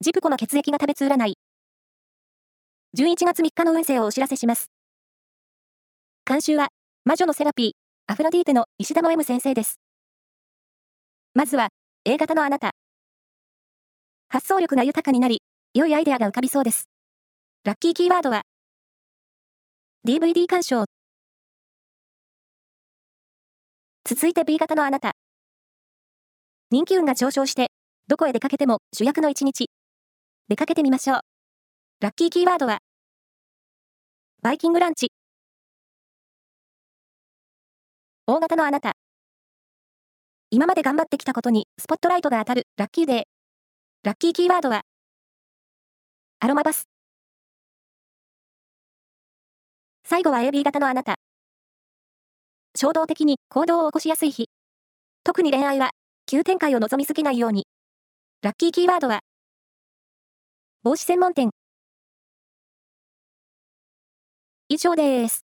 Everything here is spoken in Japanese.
ジプコの血液が食べつ占い。11月3日の運勢をお知らせします。監修は、魔女のセラピー、アフロディーテの石田の M 先生です。まずは、A 型のあなた。発想力が豊かになり、良いアイデアが浮かびそうです。ラッキーキーワードは、DVD 鑑賞。続いて B 型のあなた。人気運が上昇して、どこへ出かけても主役の一日。出かけてみましょう。ラッキーキーワードは、バイキングランチ。大型のあなた。今まで頑張ってきたことにスポットライトが当たるラッキーデー。ラッキーキーワードは、アロマバス。最後は AB 型のあなた。衝動的に行動を起こしやすい日。特に恋愛は、急展開を望みすぎないように。ラッキーキーワードは、帽子専門店。以上です。